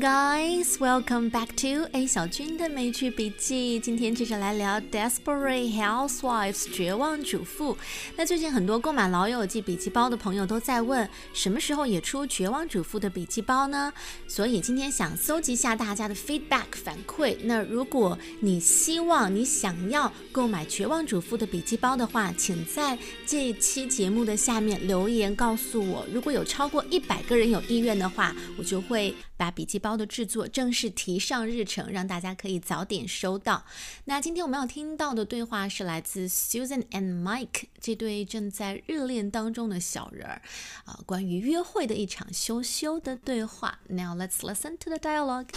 Guys, welcome back to A 小军的美剧笔记。今天接着来聊《Desperate Housewives》绝望主妇。那最近很多购买老友记笔记包的朋友都在问，什么时候也出绝望主妇的笔记包呢？所以今天想搜集一下大家的 feedback 反馈。那如果你希望你想要购买绝望主妇的笔记包的话，请在这期节目的下面留言告诉我。如果有超过一百个人有意愿的话，我就会把笔记包包的制作正式提上日程，让大家可以早点收到。那今天我们要听到的对话是来自 Susan and Mike 这对正在热恋当中的小人儿啊，关于约会的一场羞羞的对话。Now let's listen to the dialogue.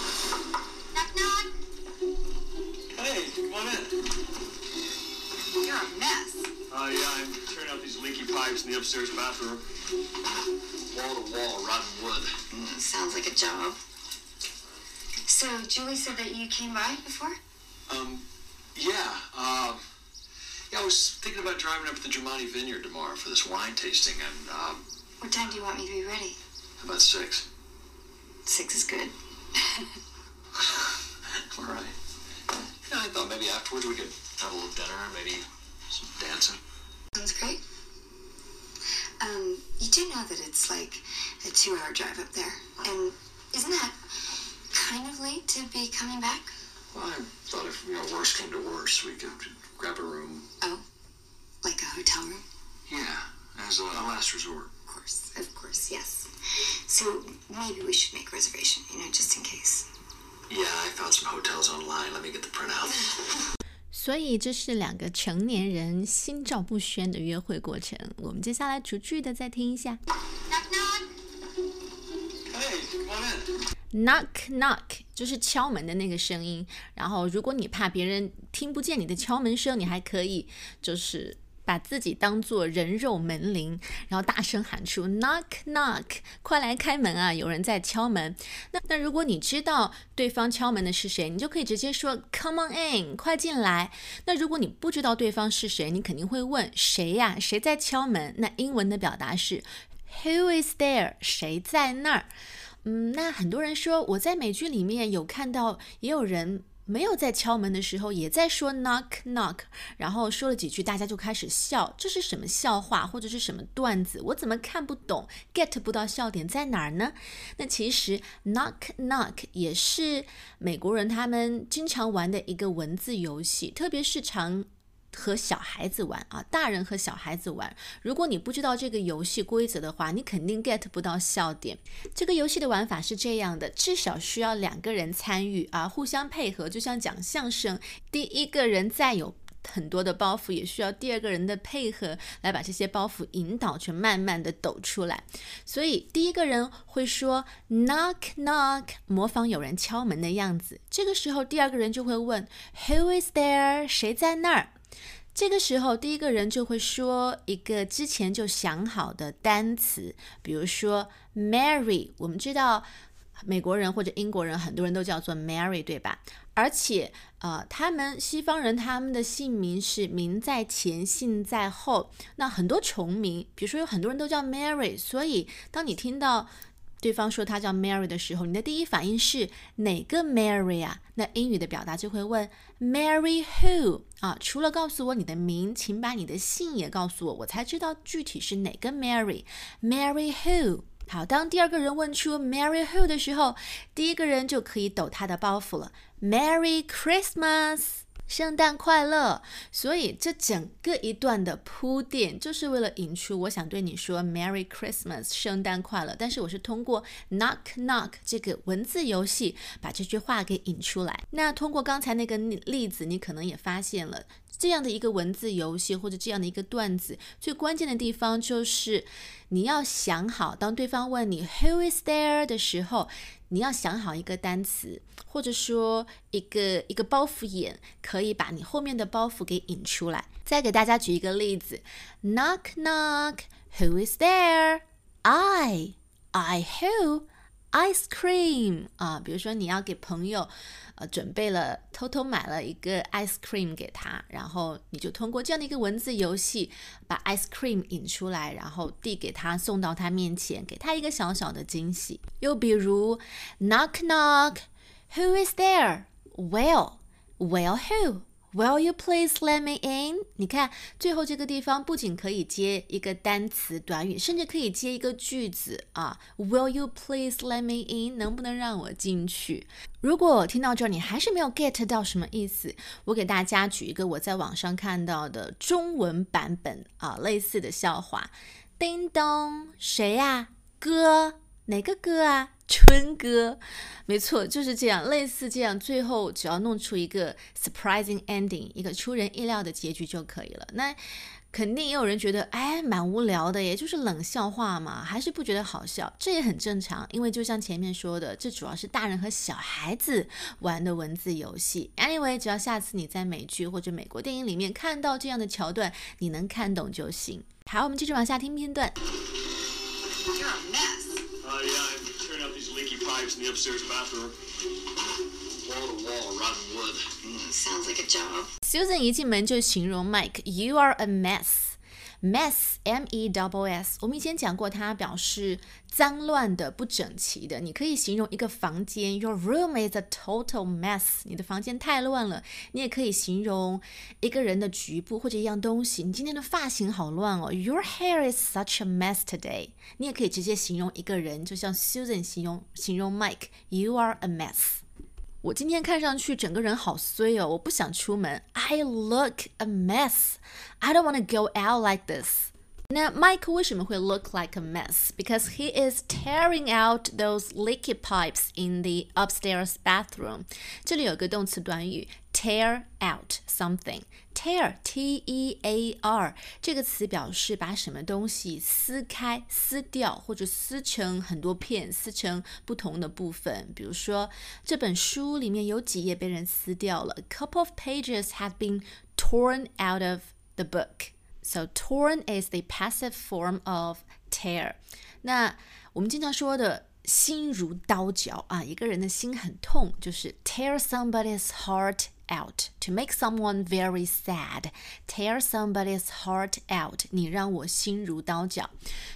Knock knock. Hey, come on in. You're a mess. Uh, yeah, I'm tearing out these leaky pipes in the upstairs bathroom. Wall to wall, rotten wood. Mm, sounds like a job. So Julie said that you came by before. Um, yeah, um, yeah, I was thinking about driving up to the Germani Vineyard tomorrow for this wine tasting, and, um, What time do you want me to be ready? about six. Six is good. All right. Yeah, I thought maybe afterwards we could have a little dinner, maybe some dancing. Sounds great. Um, you do know that it's like a two-hour drive up there, and isn't that kind of late to be coming back? Well, I thought if, you know, worst came to worst, we could grab a room. Oh, like a hotel room? Yeah, as a, a last resort. Of course, of course, yes. So maybe we should make a reservation, you know, just in case. Yeah, I found some hotels online. Let me get the printout. 所以这是两个成年人心照不宣的约会过程。我们接下来逐句的再听一下。 Knock knock. Hey, come on in. Knock knock 就是敲门的那个声音。然后，如果你怕别人听不见你的敲门声，你还可以就是把自己当做人肉门铃，然后大声喊出 knock knock，快来开门啊！有人在敲门。那那如果你知道对方敲门的是谁，你就可以直接说 come on in，快进来。那如果你不知道对方是谁，你肯定会问谁呀？谁在敲门？那英文的表达是 Who is there？谁在那儿？嗯，那很多人说我在美剧里面有看到，也有人没有在敲门的时候也在说 knock knock，然后说了几句，大家就开始笑，这是什么笑话或者是什么段子？我怎么看不懂，get 不到笑点在哪儿呢？那其实 knock knock 也是美国人他们经常玩的一个文字游戏，特别是常。和小孩子玩啊，大人和小孩子玩。如果你不知道这个游戏规则的话，你肯定 get 不到笑点。这个游戏的玩法是这样的，至少需要两个人参与啊，互相配合，就像讲相声，第一个人再有。很多的包袱也需要第二个人的配合来把这些包袱引导去慢慢的抖出来，所以第一个人会说 knock knock，模仿有人敲门的样子。这个时候第二个人就会问 Who is there？谁在那儿？这个时候，第一个人就会说一个之前就想好的单词，比如说 Mary。我们知道美国人或者英国人很多人都叫做 Mary，对吧？而且，呃，他们西方人他们的姓名是名在前，姓在后。那很多重名，比如说有很多人都叫 Mary，所以当你听到对方说他叫 Mary 的时候，你的第一反应是哪个 Mary 啊？那英语的表达就会问 Mary who 啊？除了告诉我你的名，请把你的姓也告诉我，我才知道具体是哪个 Mary。Mary who？好，当第二个人问出 Mary who 的时候，第一个人就可以抖他的包袱了。Merry Christmas，圣诞快乐。所以这整个一段的铺垫，就是为了引出我想对你说 Merry Christmas，圣诞快乐。但是我是通过 knock knock 这个文字游戏把这句话给引出来。那通过刚才那个例子，你可能也发现了。这样的一个文字游戏或者这样的一个段子，最关键的地方就是你要想好，当对方问你 Who is there 的时候，你要想好一个单词，或者说一个一个包袱眼，可以把你后面的包袱给引出来。再给大家举一个例子：Knock knock，Who is there？I，I who？Ice cream 啊，比如说你要给朋友呃准备了，偷偷买了一个 ice cream 给他，然后你就通过这样的一个文字游戏把 ice cream 引出来，然后递给他，送到他面前，给他一个小小的惊喜。又比如 knock knock，who is there？Well，well Will you please let me in？你看最后这个地方不仅可以接一个单词短语，甚至可以接一个句子啊。Will you please let me in？能不能让我进去？如果听到这儿你还是没有 get 到什么意思，我给大家举一个我在网上看到的中文版本啊，类似的笑话。叮咚，谁呀？哥，哪个歌啊？春哥，没错，就是这样，类似这样，最后只要弄出一个 surprising ending，一个出人意料的结局就可以了。那肯定也有人觉得，哎，蛮无聊的，也就是冷笑话嘛，还是不觉得好笑，这也很正常，因为就像前面说的，这主要是大人和小孩子玩的文字游戏。Anyway，只要下次你在美剧或者美国电影里面看到这样的桥段，你能看懂就行。好，我们继续往下听片段。pipes in the upstairs bathroom. Wall to wall, rotten wood. Mm, sounds like a job. Susan 一进门就形容 Mike，You are a mess。 Mess，m e double s，我们以前讲过，它表示脏乱的、不整齐的。你可以形容一个房间，Your room is a total mess。你的房间太乱了。你也可以形容一个人的局部或者一样东西。你今天的发型好乱哦，Your hair is such a mess today。你也可以直接形容一个人，就像 Susan 形容形容 Mike，You are a mess。我今天看上去整个人好衰哦，我不想出门。I look a mess. I don't want to go out like this. 那 Mike 为什么会 look like a mess? Because he is tearing out those leaky pipes in the upstairs bathroom. 这里有个动词短语 tear out something。 tear t e a r 这个词表示把什么东西撕开、撕掉，或者撕成很多片，撕成不同的部分。比如说，这本书里面有几页被人撕掉了。A couple of pages have been torn out of the book. So torn is the passive form of tear. 那我们经常说的心如刀绞啊，一个人的心很痛，就是 tear somebody's heart out to make someone very sad, tear somebody's heart out。你让我心如刀绞。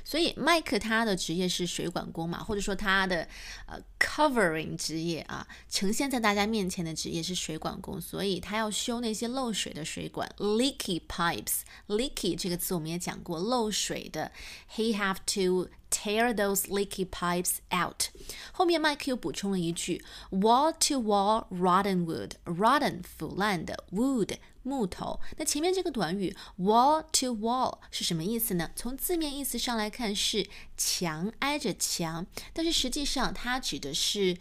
所以麦克他的职业是水管工嘛，或者说他的呃 covering 职业啊，呈现在大家面前的职业是水管工，所以他要修那些漏水的水管 leaky pipes。leaky 这个词我们也讲过，漏水的。He have to tear those leaky pipes out。后面麦克又补充了一句：wall to wall rotten wood，rotten 腐烂的 wood 木头。那前面这个短语 wall to wall 是什么意思呢？从字面意思上来看是墙挨着墙，但是实际上它指的是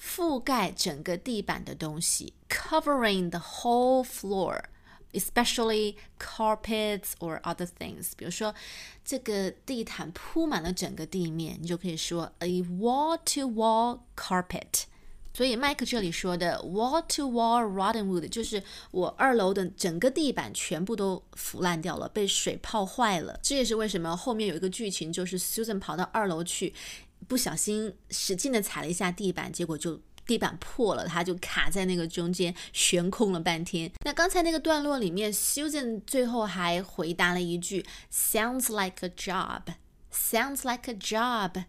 覆盖整个地板的东西，covering the whole floor。Especially carpets or other things。比如说，这个地毯铺满了整个地面，你就可以说 a wall-to-wall carpet。所以麦克这里说的 wall-to-wall rotten wood，就是我二楼的整个地板全部都腐烂掉了，被水泡坏了。这也是为什么后面有一个剧情，就是 Susan 跑到二楼去，不小心使劲的踩了一下地板，结果就。地板破了，他就卡在那个中间悬空了半天。那刚才那个段落里面，Susan 最后还回答了一句：“Sounds like a job. Sounds like a job.”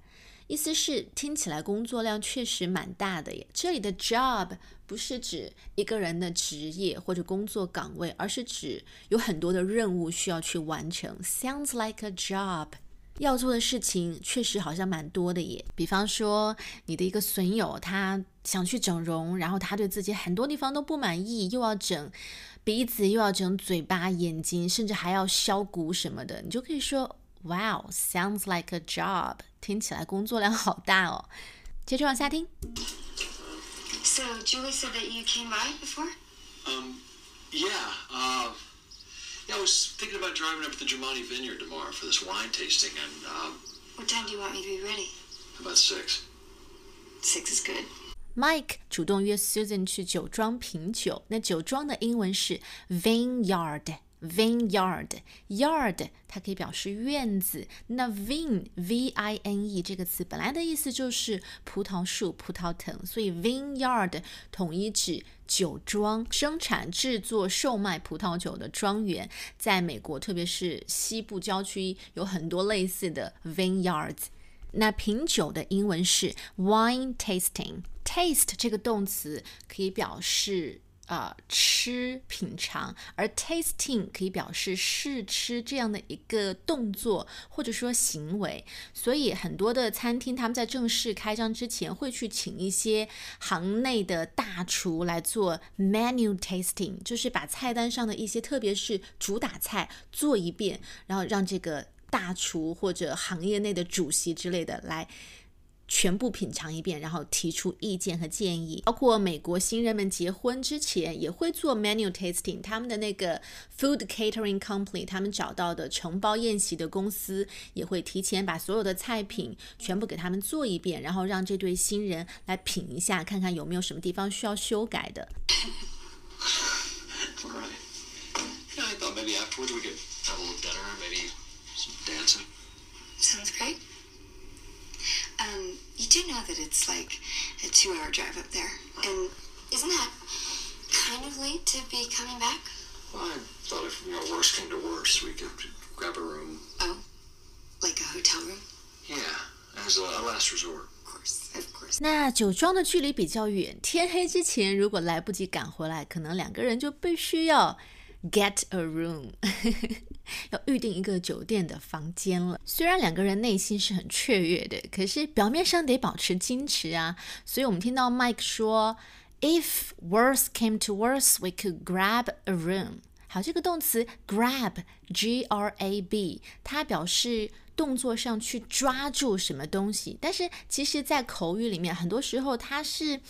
意思是听起来工作量确实蛮大的耶。这里的 job 不是指一个人的职业或者工作岗位，而是指有很多的任务需要去完成。Sounds like a job. 要做的事情确实好像蛮多的耶，比方说你的一个损友，他想去整容，然后他对自己很多地方都不满意，又要整鼻子，又要整嘴巴、眼睛，甚至还要削骨什么的，你就可以说，Wow, sounds like a job，听起来工作量好大哦。接着往下听。So Julie said that you came by before. Um, yeah. Uh. Yeah, I was thinking about driving up to the Germani Vineyard tomorrow for this wine tasting, and um, What time do you want me to be ready? about six. Six is good. Mike 主动约 Susan 去酒庄品酒，那酒庄的英文是 vineyard。 Vineyard，yard 它可以表示院子。那 vine，v-i-n-e 这个词本来的意思就是葡萄树、葡萄藤，所以 vineyard 统一指酒庄，生产、制作、售卖葡萄酒的庄园。在美国，特别是西部郊区，有很多类似的 vineyards。那品酒的英文是 wine tasting，taste 这个动词可以表示。呃，吃品尝，而 tasting 可以表示试吃这样的一个动作或者说行为，所以很多的餐厅他们在正式开张之前会去请一些行内的大厨来做 menu tasting，就是把菜单上的一些特别是主打菜做一遍，然后让这个大厨或者行业内的主席之类的来。全部品尝一遍，然后提出意见和建议。包括美国新人们结婚之前也会做 menu tasting，他们的那个 food catering company，他们找到的承包宴席的公司也会提前把所有的菜品全部给他们做一遍，然后让这对新人来品一下，看看有没有什么地方需要修改的。Sounds great. Um, you do know that it's like a two hour drive up there. And isn't that kind of late to be coming back? Well, I thought if, you know, worst came to worst, we could grab a room. Oh, like a hotel room? Yeah, as a, a last resort. Of course, of course. 那酒庄的距离比较远，天黑之前如果来不及赶回来，可能两个人就必须要 get a room，要预定一个酒店的房间了。虽然两个人内心是很雀跃的，可是表面上得保持矜持啊。所以我们听到 Mike 说，If worse came to worse, we could grab a room。好，这个动词 grab，g r a b，它表示动作上去抓住什么东西，但是其实在口语里面，很多时候它是。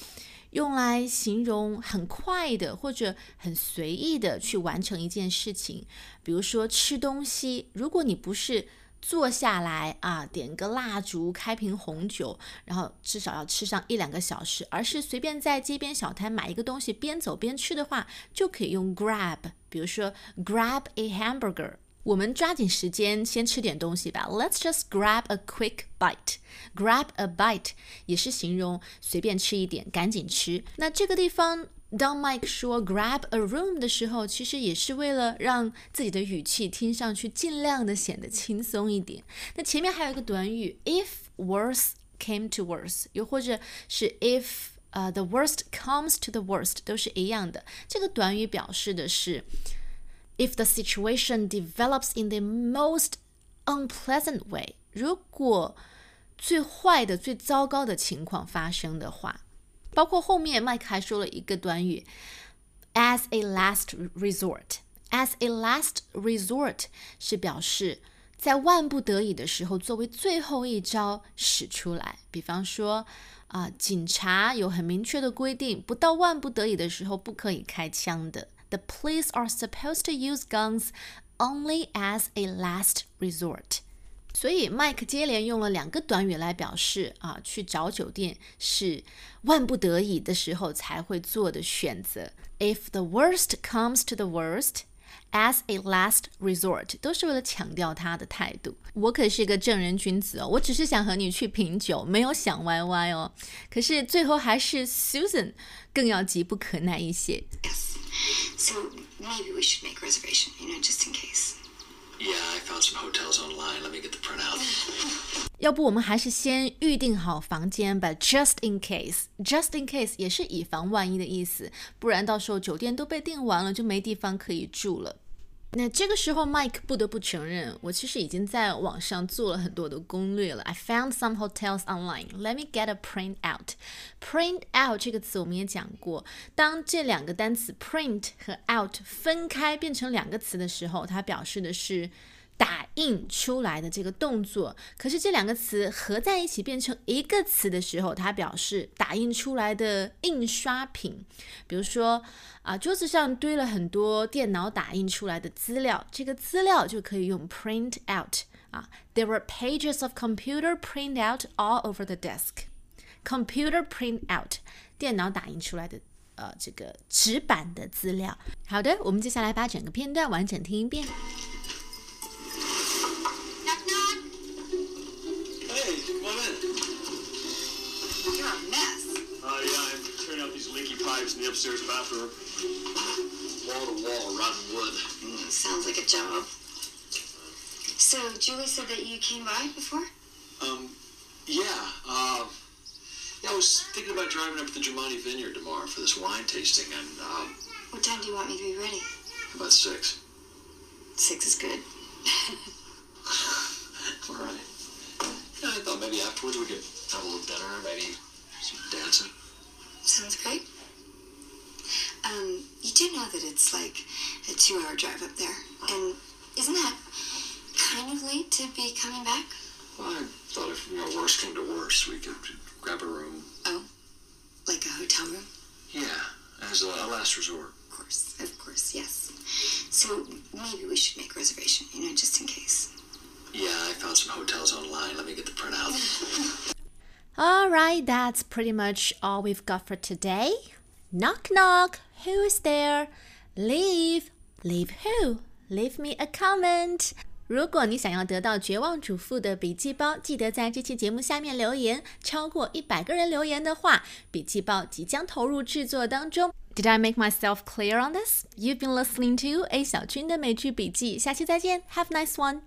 用来形容很快的或者很随意的去完成一件事情，比如说吃东西。如果你不是坐下来啊，点个蜡烛，开瓶红酒，然后至少要吃上一两个小时，而是随便在街边小摊买一个东西，边走边吃的话，就可以用 grab。比如说 grab a hamburger。我们抓紧时间先吃点东西吧。Let's just grab a quick bite. Grab a bite 也是形容随便吃一点，赶紧吃。那这个地方，当 Mike 说 grab a room 的时候，其实也是为了让自己的语气听上去尽量的显得轻松一点。那前面还有一个短语，if worse came to worse，又或者是 if 呃 the worst comes to the worst，都是一样的。这个短语表示的是。If the situation develops in the most unpleasant way，如果最坏的、最糟糕的情况发生的话，包括后面麦克还说了一个短语，as a last resort。as a last resort 是表示在万不得已的时候，作为最后一招使出来。比方说，啊，警察有很明确的规定，不到万不得已的时候不可以开枪的。the police are supposed to use guns only as a last resort. 所以，Mike 接连用了两个短语来表示啊，去找酒店是万不得已的时候才会做的选择。If the worst comes to the worst, as a last resort，都是为了强调他的态度。我可是个正人君子哦，我只是想和你去品酒，没有想歪歪哦。可是最后还是 Susan 更要急不可耐一些。 So maybe we should make a reservation, you know, just in case. Yeah, I found some hotels online. Let me get the printout. 要不我们还是先预定好房间吧，just in case，just in case 也是以防万一的意思，不然到时候酒店都被订完了，就没地方可以住了。 那这个时候，Mike 不得不承认，我其实已经在网上做了很多的攻略了。I found some hotels online. Let me get a print out. Print out 这个词我们也讲过，当这两个单词 print 和 out 分开变成两个词的时候，它表示的是。打印出来的这个动作，可是这两个词合在一起变成一个词的时候，它表示打印出来的印刷品。比如说啊，桌子上堆了很多电脑打印出来的资料，这个资料就可以用 print out 啊。There were pages of computer print out all over the desk. Computer print out，电脑打印出来的呃这个纸板的资料。好的，我们接下来把整个片段完整听一遍。Upstairs bathroom. Wall to wall, rotten wood. Mm, sounds like a job. So Julie said that you came by before. Um, yeah. Uh, yeah, I was thinking about driving up to the Germani Vineyard tomorrow for this wine tasting, and um, What time do you want me to be ready? about six. Six is good. All right. Yeah, I thought maybe afterwards we could have a little dinner, maybe some dancing. Sounds great. Um, you do know that it's like a two-hour drive up there, and isn't that kind of late to be coming back? Well, I thought if you know worst came to worst, we could grab a room. Oh, like a hotel room? Yeah, as a, a last resort. Of course, of course, yes. So maybe we should make a reservation, you know, just in case. Yeah, I found some hotels online. Let me get the printout. All right, that's pretty much all we've got for today. Knock knock. Who is there? Leave. Leave who? Leave me a comment. 如果你想要得到绝望主妇的笔记包，记得在这期节目下面留言。超过一百个人留言的话，笔记包即将投入制作当中。Did I make myself clear on this? You've been listening to A 小军的美剧笔记。下期再见，Have a nice one.